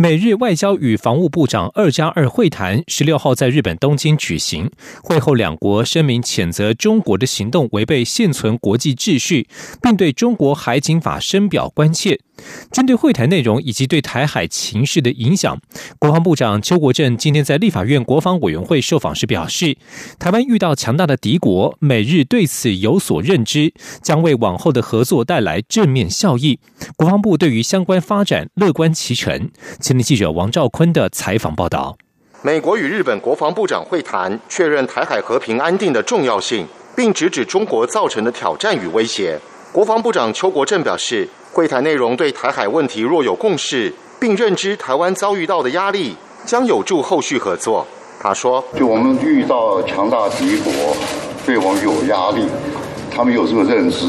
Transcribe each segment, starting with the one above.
美日外交与防务部长二加二会谈十六号在日本东京举行。会后，两国声明谴责中国的行动违背现存国际秩序，并对中国海警法深表关切。针对会谈内容以及对台海情势的影响，国防部长邱国正今天在立法院国防委员会受访时表示，台湾遇到强大的敌国，美日对此有所认知，将为往后的合作带来正面效益。国防部对于相关发展乐观其成。前天记者王兆坤的采访报道：美国与日本国防部长会谈，确认台海和平安定的重要性，并直指中国造成的挑战与威胁。国防部长邱国正表示。会谈内容对台海问题若有共识，并认知台湾遭遇到的压力，将有助后续合作。他说：“就我们遇到强大敌国，对我们有压力，他们有这个认知，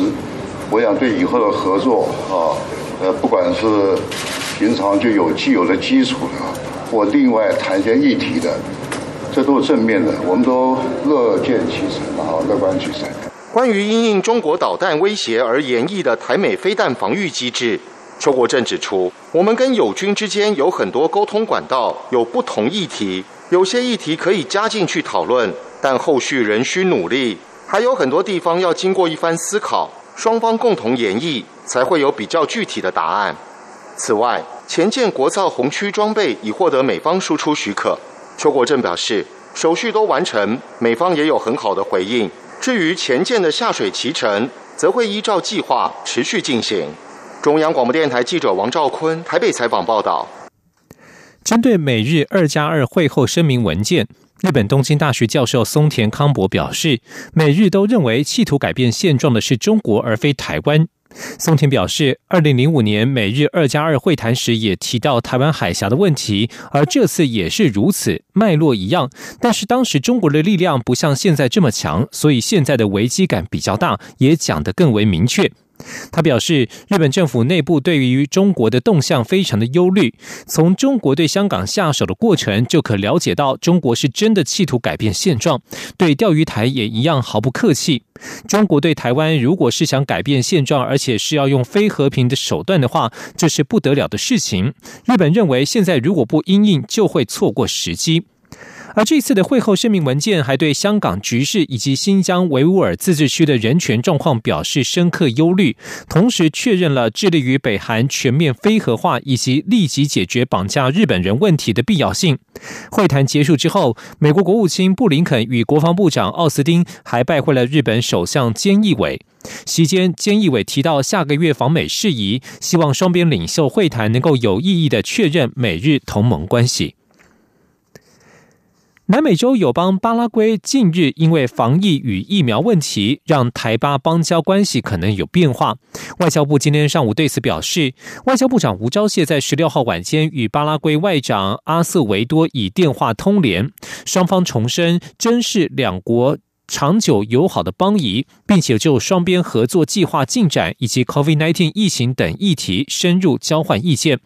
我想对以后的合作啊，呃，不管是平常就有既有的基础的，或另外谈一些议题的，这都是正面的，我们都乐见其成啊，乐观其成。”关于因应中国导弹威胁而演绎的台美飞弹防御机制，邱国正指出，我们跟友军之间有很多沟通管道，有不同议题，有些议题可以加进去讨论，但后续仍需努力，还有很多地方要经过一番思考，双方共同研议，才会有比较具体的答案。此外，前舰国造红区装备已获得美方输出许可，邱国正表示，手续都完成，美方也有很好的回应。至于前舰的下水启程，则会依照计划持续进行。中央广播电台记者王兆坤台北采访报道。针对美日二加二会后声明文件，日本东京大学教授松田康博表示，美日都认为企图改变现状的是中国，而非台湾。松田表示，二零零五年美日二加二会谈时也提到台湾海峡的问题，而这次也是如此，脉络一样。但是当时中国的力量不像现在这么强，所以现在的危机感比较大，也讲得更为明确。他表示，日本政府内部对于中国的动向非常的忧虑。从中国对香港下手的过程就可了解到，中国是真的企图改变现状，对钓鱼台也一样毫不客气。中国对台湾如果是想改变现状，而且是要用非和平的手段的话，这是不得了的事情。日本认为，现在如果不应应，就会错过时机。而这次的会后声明文件还对香港局势以及新疆维吾尔自治区的人权状况表示深刻忧虑，同时确认了致力于北韩全面非核化以及立即解决绑架日本人问题的必要性。会谈结束之后，美国国务卿布林肯与国防部长奥斯汀还拜会了日本首相菅义伟。席间，菅义伟提到下个月访美事宜，希望双边领袖会谈能够有意义的确认美日同盟关系。南美洲友邦巴拉圭近日因为防疫与疫苗问题，让台巴邦交关系可能有变化。外交部今天上午对此表示，外交部长吴钊燮在十六号晚间与巴拉圭外长阿瑟维多以电话通联，双方重申珍视两国长久友好的邦谊，并且就双边合作计划进展以及 COVID-19 疫情等议题深入交换意见。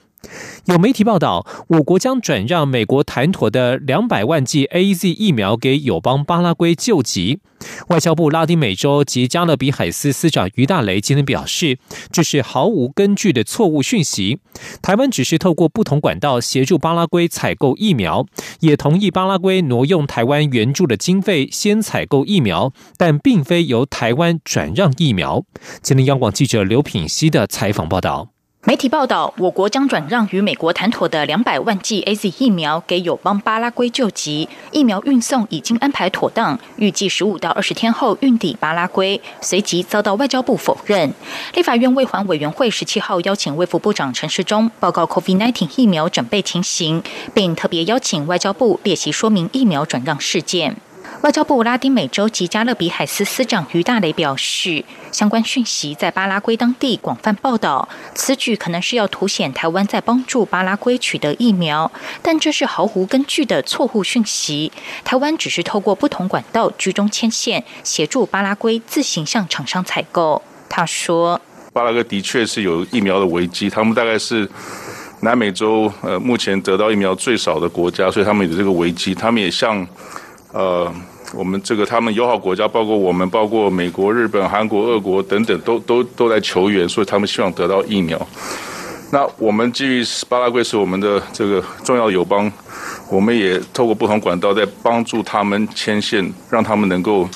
有媒体报道，我国将转让美国谈妥的两百万剂 A Z 疫苗给友邦巴拉圭救急。外交部拉丁美洲及加勒比海司司长于大雷今天表示，这是毫无根据的错误讯息。台湾只是透过不同管道协助巴拉圭采购疫苗，也同意巴拉圭挪用台湾援助的经费先采购疫苗，但并非由台湾转让疫苗。今天央广记者刘品希的采访报道。媒体报道，我国将转让与美国谈妥的两百万剂 A Z 疫苗给友邦巴拉圭救急，疫苗运送已经安排妥当，预计十五到二十天后运抵巴拉圭，随即遭到外交部否认。立法院卫环委员会十七号邀请卫福部长陈世忠报告 COVID-19 疫苗准备情形，并特别邀请外交部列席说明疫苗转让事件。外交部拉丁美洲及加勒比海司司长于大雷表示，相关讯息在巴拉圭当地广泛报道，此举可能是要凸显台湾在帮助巴拉圭取得疫苗，但这是毫无根据的错误讯息。台湾只是透过不同管道居中牵线，协助巴拉圭自行向厂商采购。他说：“巴拉圭的确是有疫苗的危机，他们大概是南美洲呃目前得到疫苗最少的国家，所以他们有这个危机。他们也向呃。”我们这个他们友好国家，包括我们，包括美国、日本、韩国、俄国等等，都都都在求援，所以他们希望得到疫苗。那我们基于巴拉圭是我们的这个重要友邦，我们也透过不同管道在帮助他们牵线，让他们能够。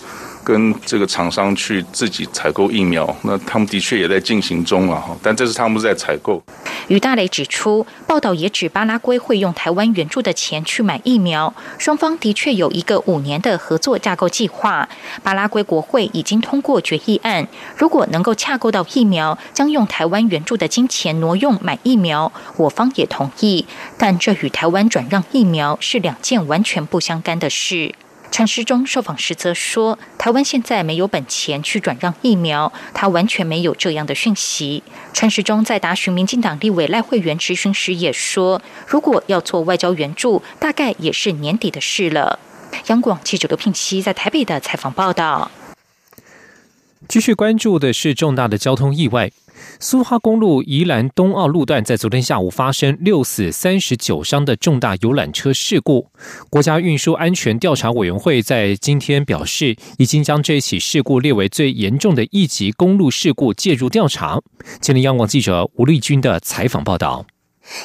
跟这个厂商去自己采购疫苗，那他们的确也在进行中了哈，但这是他们在采购。于大雷指出，报道也指巴拉圭会用台湾援助的钱去买疫苗，双方的确有一个五年的合作架构计划。巴拉圭国会已经通过决议案，如果能够洽购到疫苗，将用台湾援助的金钱挪用买疫苗，我方也同意。但这与台湾转让疫苗是两件完全不相干的事。陈时中受访时则说：“台湾现在没有本钱去转让疫苗，他完全没有这样的讯息。”陈时中在答询民进党立委赖慧媛质询时也说：“如果要做外交援助，大概也是年底的事了。”央广记者刘聘熙在台北的采访报道。继续关注的是重大的交通意外。苏花公路宜兰东澳路段在昨天下午发生六死三十九伤的重大游览车事故。国家运输安全调查委员会在今天表示，已经将这起事故列为最严重的一级公路事故介入调查。今天，央广记者吴丽君的采访报道。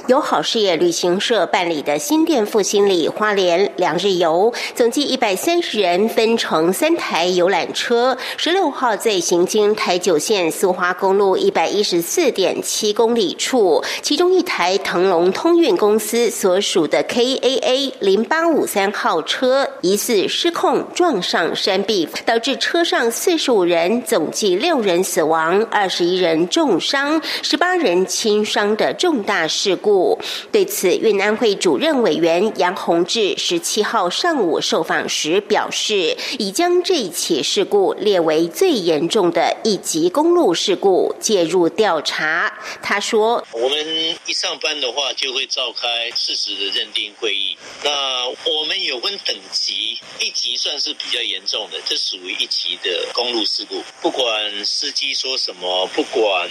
由好事业旅行社办理的新店复兴里花莲两日游，总计一百三十人，分成三台游览车。十六号在行经台九线苏花公路一百一十四点七公里处，其中一台腾龙通运公司所属的 KAA 零八五三号车疑似失控撞上山壁，导致车上四十五人，总计六人死亡，二十一人重伤，十八人轻伤的重大事。事故对此，运安会主任委员杨宏志十七号上午受访时表示，已将这一起事故列为最严重的一级公路事故，介入调查。他说：“我们一上班的话，就会召开事实的认定会议。那我们有分等级，一级算是比较严重的，这属于一级的公路事故。不管司机说什么，不管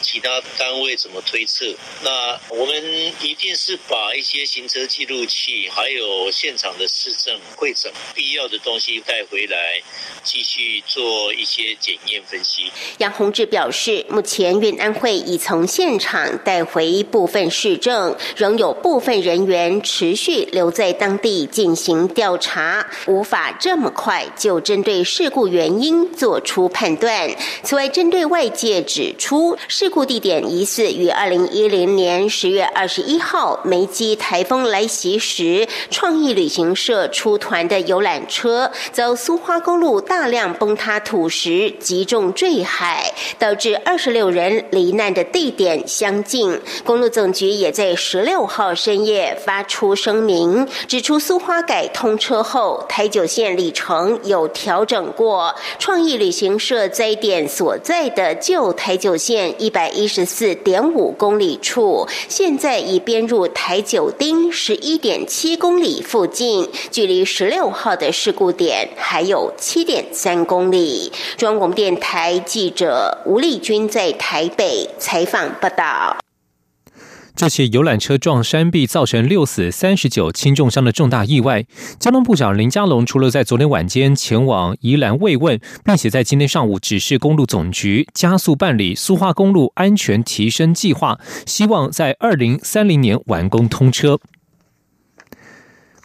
其他单位怎么推测，那。”我们一定是把一些行车记录器，还有现场的市政会诊必要的东西带回来，继续做一些检验分析。杨宏志表示，目前运安会已从现场带回部分市政，仍有部分人员持续留在当地进行调查，无法这么快就针对事故原因做出判断。此外，针对外界指出事故地点疑似于二零一零年十。月二十一号，梅基台风来袭时，创意旅行社出团的游览车遭苏花公路大量崩塌土石击中坠海，导致二十六人罹难的地点相近。公路总局也在十六号深夜发出声明，指出苏花改通车后，台九线里程有调整过。创意旅行社灾点所在的旧台九线一百一十四点五公里处。现在已编入台九丁十一点七公里附近，距离十六号的事故点还有七点三公里。中央广播电台记者吴丽君在台北采访报道。这起游览车撞山壁，造成六死三十九轻重伤的重大意外。交通部长林佳龙除了在昨天晚间前往宜兰慰问，并且在今天上午指示公路总局加速办理苏花公路安全提升计划，希望在二零三零年完工通车。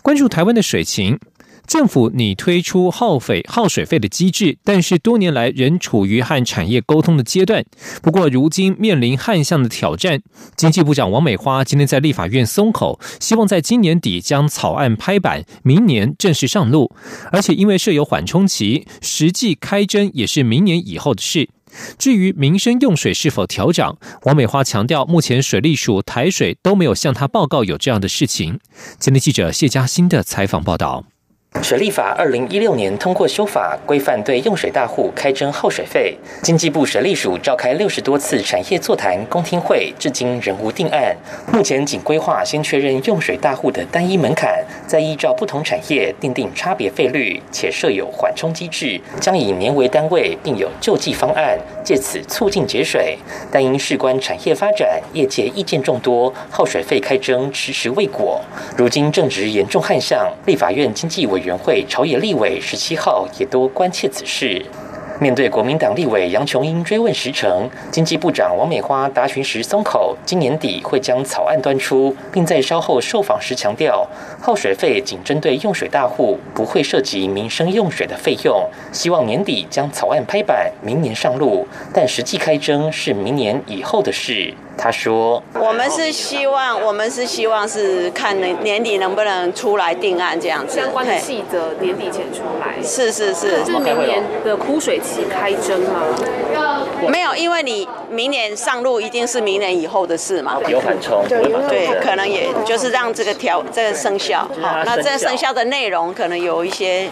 关注台湾的水情。政府拟推出耗费耗水费的机制，但是多年来仍处于和产业沟通的阶段。不过，如今面临旱象的挑战，经济部长王美花今天在立法院松口，希望在今年底将草案拍板，明年正式上路。而且，因为设有缓冲期，实际开征也是明年以后的事。至于民生用水是否调涨，王美花强调，目前水利署、台水都没有向他报告有这样的事情。今天记者谢嘉欣的采访报道。水利法二零一六年通过修法，规范对用水大户开征耗水费。经济部水利署召开六十多次产业座谈、公听会，至今仍无定案。目前仅规划先确认用水大户的单一门槛，再依照不同产业定定差别费率，且设有缓冲机制，将以年为单位，并有救济方案，借此促进节水。但因事关产业发展，业界意见众多，耗水费开征迟迟未果。如今正值严重旱象，立法院经济委员。员会朝野立委十七号也都关切此事。面对国民党立委杨琼英追问时程，经济部长王美花答询时松口，今年底会将草案端出，并在稍后受访时强调，耗水费仅针对用水大户，不会涉及民生用水的费用。希望年底将草案拍板，明年上路，但实际开征是明年以后的事。他说：“我们是希望，我们是希望是看年年底能不能出来定案这样子，相关的细则年底前出来。是是是，是明年的枯水期开征吗？没有，因为你明年上路一定是明年以后的事嘛。有缓冲，对，可能也就是让这个条这个生效。好，那这个生效的内容可能有一些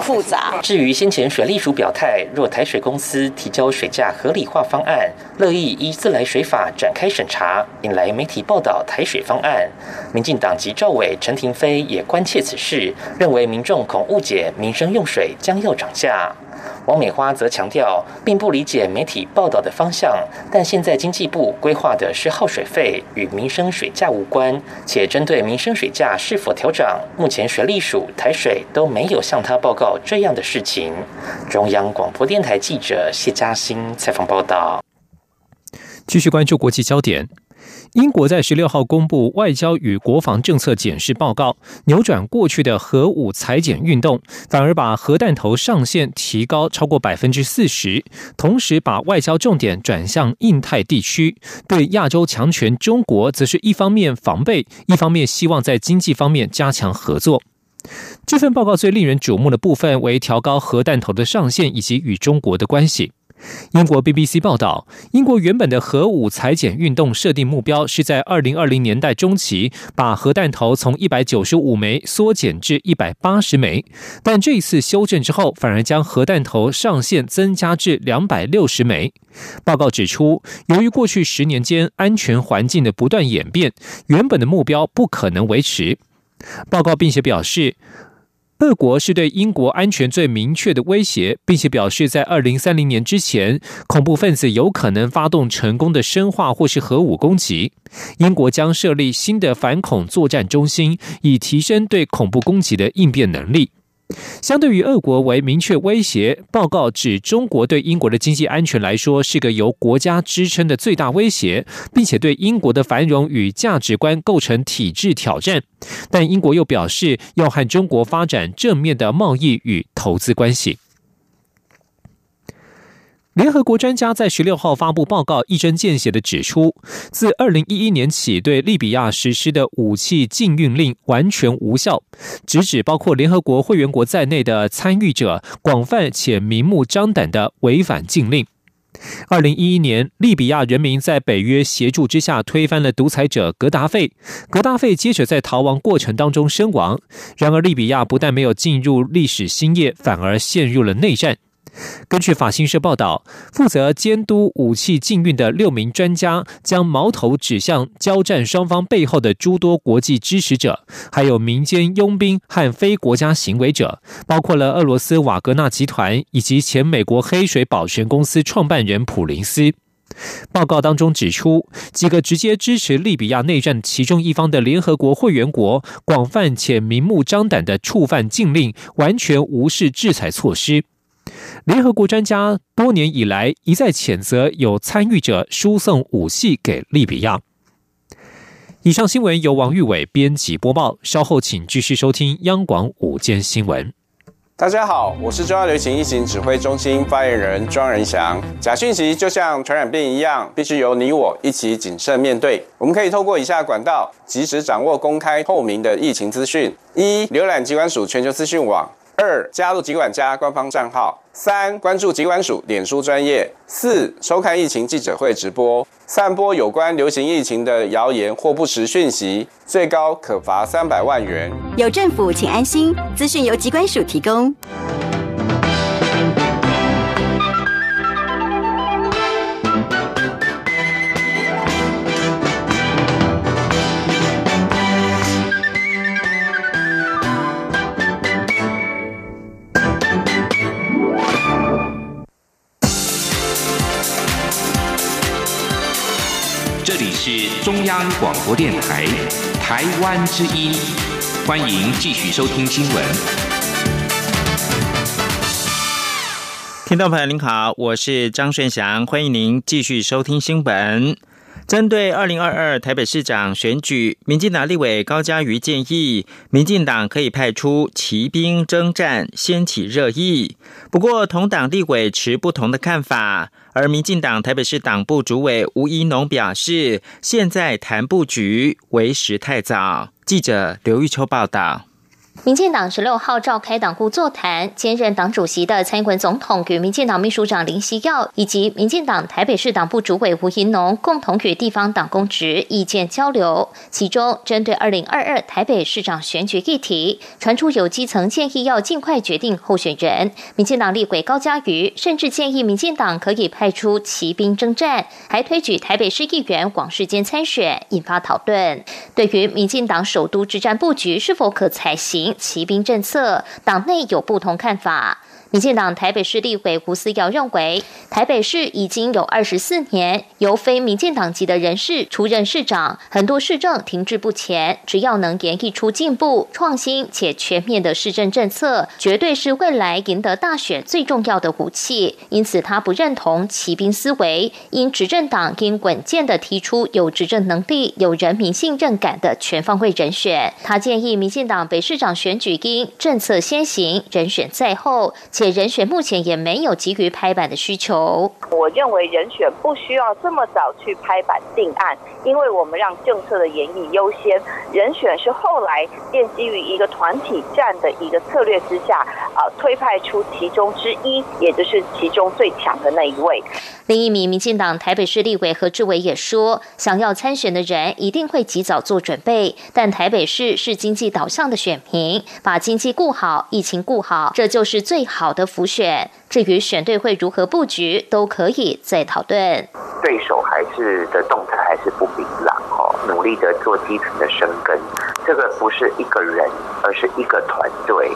复杂。至于先前水利署表态，若台水公司提交水价合理化方案，乐意依自来水法展开。”开审查，引来媒体报道台水方案。民进党籍赵伟、陈廷飞也关切此事，认为民众恐误解民生用水将要涨价。王美花则强调，并不理解媒体报道的方向，但现在经济部规划的是耗水费，与民生水价无关，且针对民生水价是否调涨，目前水利署、台水都没有向他报告这样的事情。中央广播电台记者谢嘉欣采访报道。继续关注国际焦点。英国在十六号公布外交与国防政策检视报告，扭转过去的核武裁减运动，反而把核弹头上限提高超过百分之四十，同时把外交重点转向印太地区。对亚洲强权中国，则是一方面防备，一方面希望在经济方面加强合作。这份报告最令人瞩目的部分为调高核弹头的上限以及与中国的关系。英国 BBC 报道，英国原本的核武裁减运动设定目标是在二零二零年代中期把核弹头从一百九十五枚缩减至一百八十枚，但这一次修正之后，反而将核弹头上限增加至两百六十枚。报告指出，由于过去十年间安全环境的不断演变，原本的目标不可能维持。报告并且表示。各国是对英国安全最明确的威胁，并且表示，在二零三零年之前，恐怖分子有可能发动成功的生化或是核武攻击。英国将设立新的反恐作战中心，以提升对恐怖攻击的应变能力。相对于俄国为明确威胁，报告指中国对英国的经济安全来说是个由国家支撑的最大威胁，并且对英国的繁荣与价值观构成体制挑战。但英国又表示要和中国发展正面的贸易与投资关系。联合国专家在十六号发布报告，一针见血地指出，自二零一一年起对利比亚实施的武器禁运令完全无效，直指包括联合国会员国在内的参与者广泛且明目张胆的违反禁令。二零一一年，利比亚人民在北约协助之下推翻了独裁者格达费，格达费接着在逃亡过程当中身亡。然而，利比亚不但没有进入历史新页，反而陷入了内战。根据法新社报道，负责监督武器禁运的六名专家将矛头指向交战双方背后的诸多国际支持者，还有民间佣兵和非国家行为者，包括了俄罗斯瓦格纳集团以及前美国黑水保全公司创办人普林斯。报告当中指出，几个直接支持利比亚内战其中一方的联合国会员国，广泛且明目张胆的触犯禁令，完全无视制裁措施。联合国专家多年以来一再谴责有参与者输送武器给利比亚。以上新闻由王玉伟编辑播报，稍后请继续收听央广午间新闻。大家好，我是中央流行疫情指挥中心发言人庄仁祥。假讯息就像传染病一样，必须由你我一起谨慎面对。我们可以透过以下管道，及时掌握公开透明的疫情资讯：一、浏览机关署全球资讯网；二、加入疾管家官方账号。三、关注疾管署脸书专业；四、收看疫情记者会直播。散播有关流行疫情的谣言或不实讯息，最高可罚三百万元。有政府，请安心。资讯由疾管署提供。是中央广播电台台湾之音，欢迎继续收听新闻。听众朋友您好，我是张顺祥，欢迎您继续收听新闻。针对二零二二台北市长选举，民进党立委高嘉瑜建议，民进党可以派出骑兵征战，掀起热议。不过，同党立委持不同的看法。而民进党台北市党部主委吴怡农表示，现在谈布局为时太早。记者刘玉秋报道。民进党十六号召开党部座谈，兼任党主席的蔡英文总统与民进党秘书长林锡耀以及民进党台北市党部主委吴怡农共同与地方党公职意见交流。其中，针对二零二二台北市长选举议题，传出有基层建议要尽快决定候选人。民进党立委高嘉瑜甚至建议民进党可以派出骑兵征战，还推举台北市议员广世坚参选，引发讨论。对于民进党首都之战布局是否可采行？骑兵政策，党内有不同看法。民进党台北市立委胡思尧认为，台北市已经有二十四年由非民进党籍的人士出任市长，很多市政停滞不前。只要能演绎出进步、创新且全面的市政政策，绝对是未来赢得大选最重要的武器。因此，他不认同骑兵思维，因执政党应稳健的提出有执政能力、有人民信任感的全方位人选。他建议民进党北市长选举应政策先行，人选在后。且人选目前也没有急于拍板的需求。我认为人选不需要这么早去拍板定案，因为我们让政策的演绎优先，人选是后来奠基于一个团体战的一个策略之下，啊，推派出其中之一，也就是其中最强的那一位。另一名民进党台北市立委何志伟也说，想要参选的人一定会及早做准备，但台北市是经济导向的选民，把经济顾好，疫情顾好，这就是最好的浮选。至于选队会如何布局，都可以再讨论。对手还是的动态还是不明朗哦，努力的做基层的生根，这个不是一个人，而是一个团队。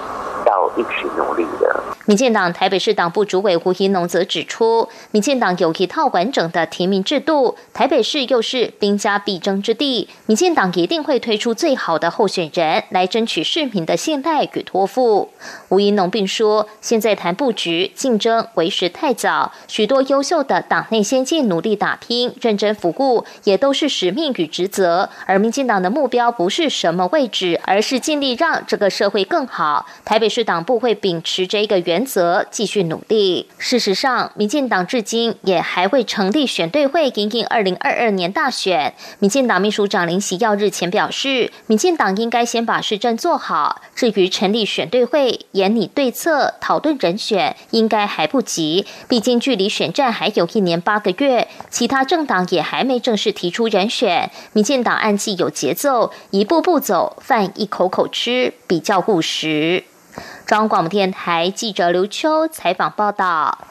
要一起努力的。民进党台北市党部主委胡怡农则指出，民进党有一套完整的提名制度，台北市又是兵家必争之地，民进党一定会推出最好的候选人来争取市民的信赖与托付。吴怡农并说，现在谈布局竞争为时太早，许多优秀的党内先进努力打拼、认真服务，也都是使命与职责。而民进党的目标不是什么位置，而是尽力让这个社会更好。台北。市党部会秉持这一个原原则继续努力。事实上，民进党至今也还未成立选对会，迎迎二零二二年大选。民进党秘书长林喜耀日前表示，民进党应该先把市政做好。至于成立选对会、研拟对策、讨论人选，应该还不急。毕竟距离选战还有一年八个月，其他政党也还没正式提出人选。民进党按计有节奏，一步步走，饭一口口吃，比较务实。中央广播电台记者刘秋采访报道。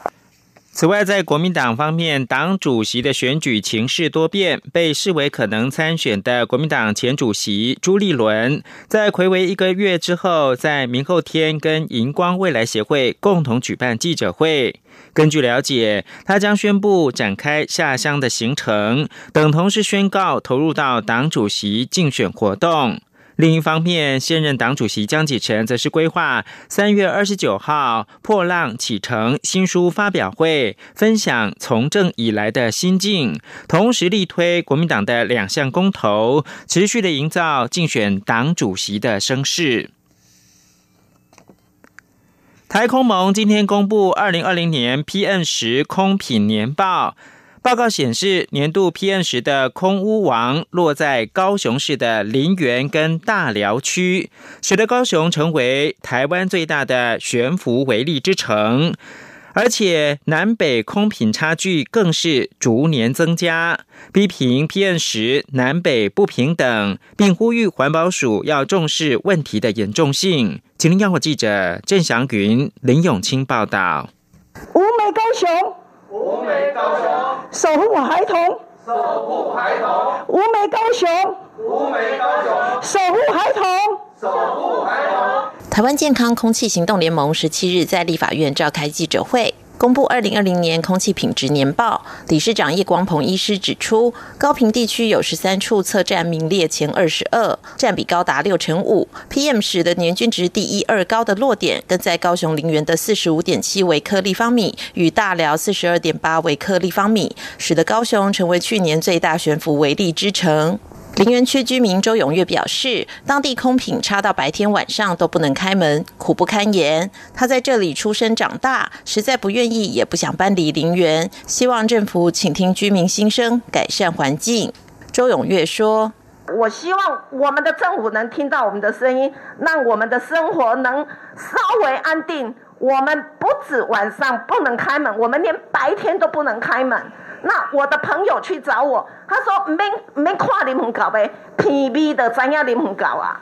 此外，在国民党方面，党主席的选举情势多变，被视为可能参选的国民党前主席朱立伦，在魁违一个月之后，在明后天跟荧光未来协会共同举办记者会。根据了解，他将宣布展开下乡的行程，等同是宣告投入到党主席竞选活动。另一方面，现任党主席江启臣则是规划三月二十九号破浪启程新书发表会，分享从政以来的心境，同时力推国民党的两项公投，持续的营造竞选党主席的声势。台空盟今天公布二零二零年 PM 十空品年报。报告显示，年度 PM 十的空屋王落在高雄市的林园跟大寮区，使得高雄成为台湾最大的悬浮微粒之城。而且南北空品差距更是逐年增加，批评 PM 十南北不平等，并呼吁环保署要重视问题的严重性。吉林央广记者郑祥云、林永清报道。五美高雄，五美高雄，守护孩童，守护孩童。无眉高雄，无眉高雄，守护孩童，守护孩童。台湾健康空气行动联盟十七日在立法院召开记者会。公布二零二零年空气品质年报，理事长叶光鹏医师指出，高频地区有十三处测站名列前二十二，占比高达六成五。PM 十的年均值第一二高的落点，跟在高雄林园的四十五点七微克立方米，与大寮四十二点八微克立方米，使得高雄成为去年最大悬浮微粒之城。林园区居民周永月表示，当地空品差到白天晚上都不能开门，苦不堪言。他在这里出生长大，实在不愿意也不想搬离林园，希望政府倾听居民心声，改善环境。周永月说：“我希望我们的政府能听到我们的声音，让我们的生活能稍微安定。我们不止晚上不能开门，我们连白天都不能开门。”那我的朋友去找我，他说没没看你们搞呗，P V 的怎样你们搞啊。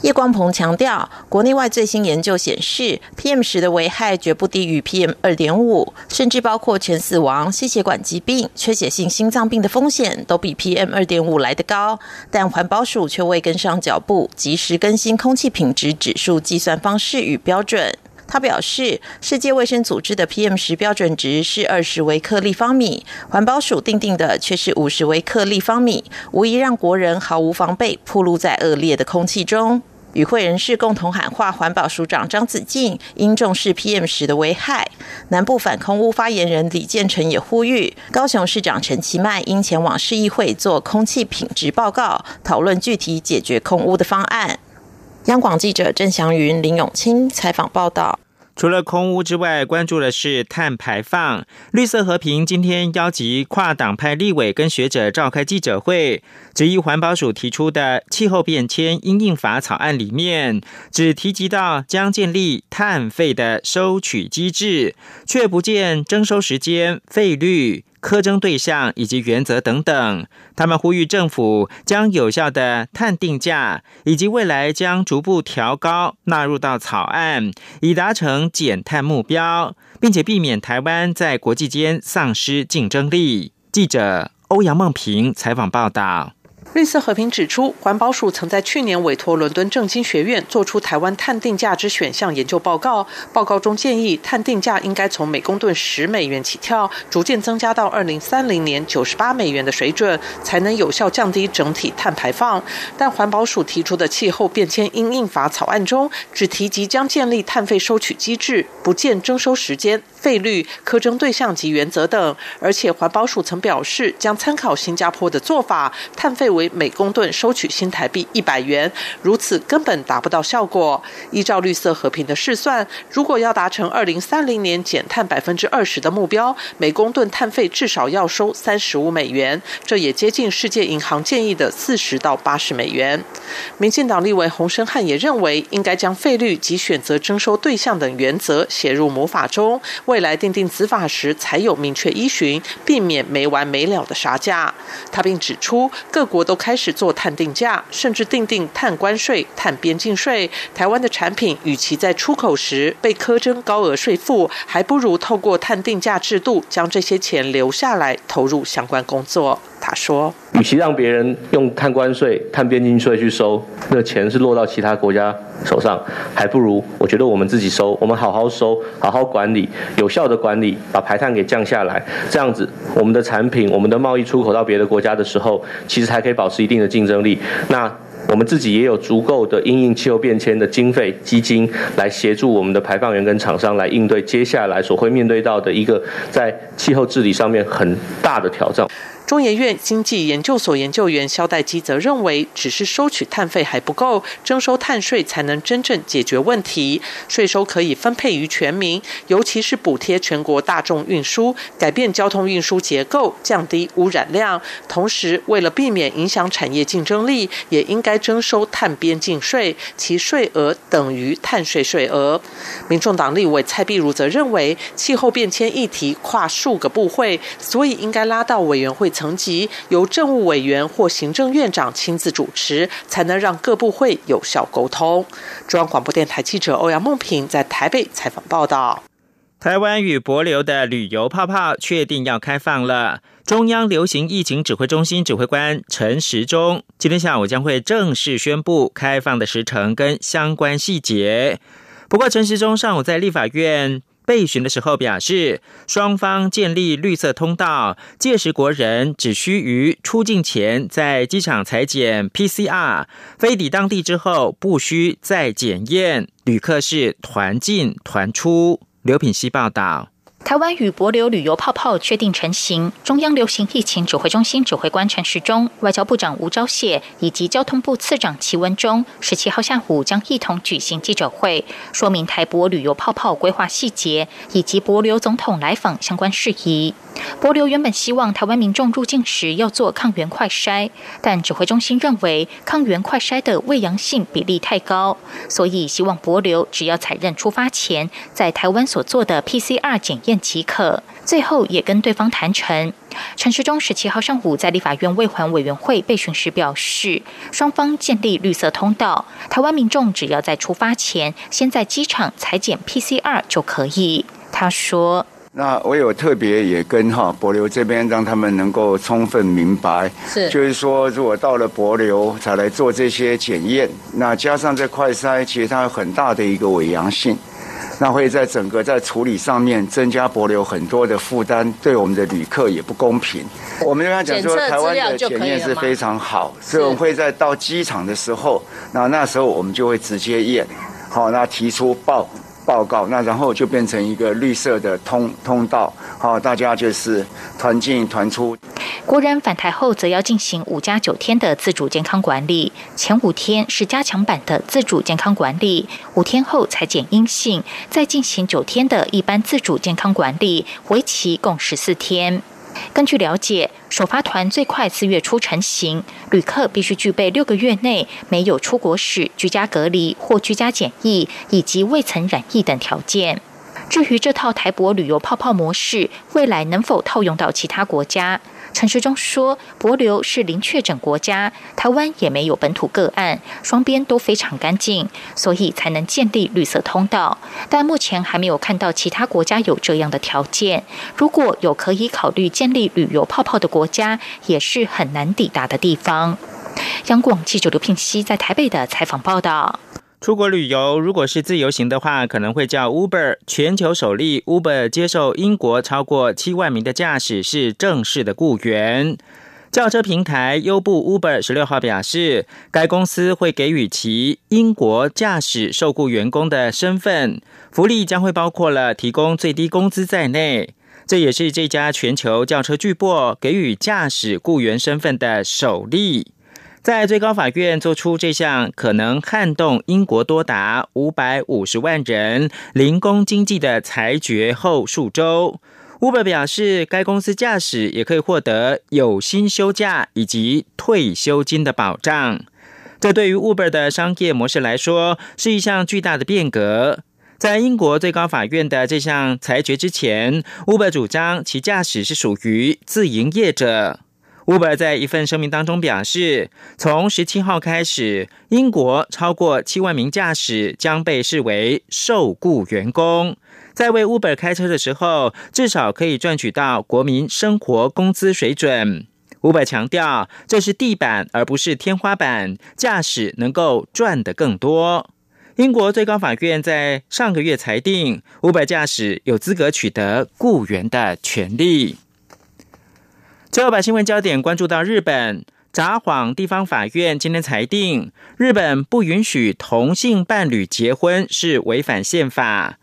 叶光鹏强调，国内外最新研究显示，PM 十的危害绝不低于 PM 二点五，甚至包括全死亡、心血管疾病、缺血性心脏病的风险都比 PM 二点五来得高。但环保署却未跟上脚步，及时更新空气品质指数计算方式与标准。他表示，世界卫生组织的 PM 十标准值是二十微克立方米，环保署定定的却是五十微克立方米，无疑让国人毫无防备，暴露在恶劣的空气中。与会人士共同喊话，环保署长张子静应重视 PM 十的危害。南部反空污发言人李建成也呼吁，高雄市长陈其迈应前往市议会做空气品质报告，讨论具体解决空污的方案。央广记者郑祥云、林永清采访报道。除了空屋之外，关注的是碳排放。绿色和平今天邀集跨党派立委跟学者召开记者会，质疑环保署提出的气候变迁因应法草案里面，只提及到将建立碳费的收取机制，却不见征收时间、费率。苛征对象以及原则等等，他们呼吁政府将有效的碳定价以及未来将逐步调高纳入到草案，以达成减碳目标，并且避免台湾在国际间丧失竞争力。记者欧阳梦平采访报道。绿色和平指出，环保署曾在去年委托伦敦政经学院做出台湾碳定价之选项研究报告。报告中建议，碳定价应该从每公吨十美元起跳，逐渐增加到二零三零年九十八美元的水准，才能有效降低整体碳排放。但环保署提出的气候变迁因应法草案中，只提及将建立碳费收取机制，不见征收时间。费率、课征对象及原则等，而且环保署曾表示将参考新加坡的做法，碳费为每公吨收取新台币一百元，如此根本达不到效果。依照绿色和平的试算，如果要达成二零三零年减碳百分之二十的目标，每公吨碳费至少要收三十五美元，这也接近世界银行建议的四十到八十美元。民进党立委洪生汉也认为，应该将费率及选择征收对象等原则写入母法中。未来订定子法时，才有明确依循，避免没完没了的杀价。他并指出，各国都开始做碳定价，甚至订定碳关税、碳边境税。台湾的产品与其在出口时被苛征高额税负，还不如透过碳定价制度，将这些钱留下来，投入相关工作。他说：“与其让别人用碳关税、碳边境税去收，那钱是落到其他国家手上，还不如我觉得我们自己收，我们好好收，好好管理，有效的管理，把排碳给降下来。这样子，我们的产品、我们的贸易出口到别的国家的时候，其实还可以保持一定的竞争力。那我们自己也有足够的因应气候变迁的经费基金，来协助我们的排放源跟厂商来应对接下来所会面对到的一个在气候治理上面很大的挑战。”中研院经济研究所研究员肖代基则认为，只是收取碳费还不够，征收碳税才能真正解决问题。税收可以分配于全民，尤其是补贴全国大众运输，改变交通运输结构，降低污染量。同时，为了避免影响产业竞争力，也应该征收碳边境税，其税额等于碳税税额。民众党立委蔡碧如则认为，气候变迁议题跨数个部会，所以应该拉到委员会层层级，由政务委员或行政院长亲自主持，才能让各部会有效沟通。中央广播电台记者欧阳梦平在台北采访报道。台湾与博流的旅游泡泡确定要开放了。中央流行疫情指挥中心指挥官陈时中今天下午将会正式宣布开放的时程跟相关细节。不过，陈时中上午在立法院备询的时候表示，双方建立绿色通道，届时国人只需于出境前在机场裁剪 PCR，飞抵当地之后不需再检验，旅客是团进团出。刘品希报道。台湾与博流旅游泡泡确定成型。中央流行疫情指挥中心指挥官陈时中、外交部长吴钊燮以及交通部次长齐文忠，十七号下午将一同举行记者会，说明台博旅游泡泡规划细节以及博流总统来访相关事宜。博流原本希望台湾民众入境时要做抗原快筛，但指挥中心认为抗原快筛的未阳性比例太高，所以希望博流只要采认出发前在台湾所做的 PCR 检验。即可。最后也跟对方谈成。陈时中十七号上午在立法院卫环委员会备询时表示，双方建立绿色通道，台湾民众只要在出发前先在机场裁剪 PCR 就可以。他说：“那我有特别也跟哈博流这边，让他们能够充分明白，是就是说，如果到了博流才来做这些检验，那加上这快筛，其实它有很大的一个伪阳性。”那会在整个在处理上面增加博流很多的负担，对我们的旅客也不公平。我们刚才讲说，台湾的检验是非常好，所以我们会在到机场的时候，那那时候我们就会直接验，好，那提出报。报告，那然后就变成一个绿色的通通道，好，大家就是团进团出。国人返台后，则要进行五加九天的自主健康管理，前五天是加强版的自主健康管理，五天后才检阴性，再进行九天的一般自主健康管理，为期共十四天。根据了解，首发团最快四月初成型，旅客必须具备六个月内没有出国史、居家隔离或居家检疫以及未曾染疫等条件。至于这套台博旅游泡泡模式，未来能否套用到其他国家？陈时中说：“博流是零确诊国家，台湾也没有本土个案，双边都非常干净，所以才能建立绿色通道。但目前还没有看到其他国家有这样的条件。如果有可以考虑建立旅游泡泡的国家，也是很难抵达的地方。”央广记者刘聘熙在台北的采访报道。出国旅游如果是自由行的话，可能会叫 Uber。全球首例，Uber 接受英国超过七万名的驾驶是正式的雇员。轿车平台优步 Uber 十六号表示，该公司会给予其英国驾驶受雇员工的身份，福利将会包括了提供最低工资在内。这也是这家全球轿车巨擘给予驾驶雇员身份的首例。在最高法院做出这项可能撼动英国多达五百五十万人零工经济的裁决后数周，Uber 表示，该公司驾驶也可以获得有薪休假以及退休金的保障。这对于 Uber 的商业模式来说是一项巨大的变革。在英国最高法院的这项裁决之前，Uber 主张其驾驶是属于自营业者。Uber 在一份声明当中表示，从十七号开始，英国超过七万名驾驶将被视为受雇员工，在为 Uber 开车的时候，至少可以赚取到国民生活工资水准。Uber 强调，这是地板而不是天花板，驾驶能够赚得更多。英国最高法院在上个月裁定，Uber 驾驶有资格取得雇员的权利。最后把新闻焦点关注到日本札幌地方法院今天裁定，日本不允许同性伴侣结婚是违反宪法。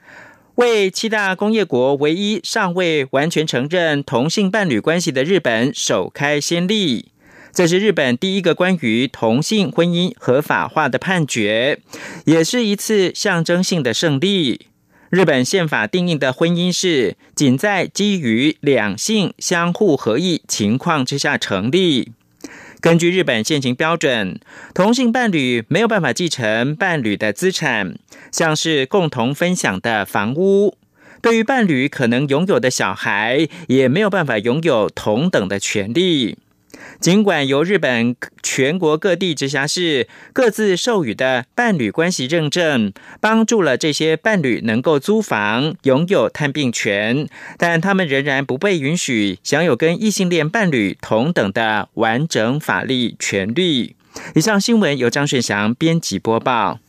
为七大工业国唯一尚未完全承认同性伴侣关系的日本首开先例。这是日本第一个关于同性婚姻合法化的判决，也是一次象征性的胜利。日本宪法定义的婚姻是仅在基于两性相互合意情况之下成立。根据日本现行标准，同性伴侣没有办法继承伴侣的资产，像是共同分享的房屋。对于伴侣可能拥有的小孩，也没有办法拥有同等的权利。尽管由日本全国各地直辖市各自授予的伴侣关系认证，帮助了这些伴侣能够租房、拥有探病权，但他们仍然不被允许享有跟异性恋伴侣同等的完整法律权利。以上新闻由张顺祥编辑播报。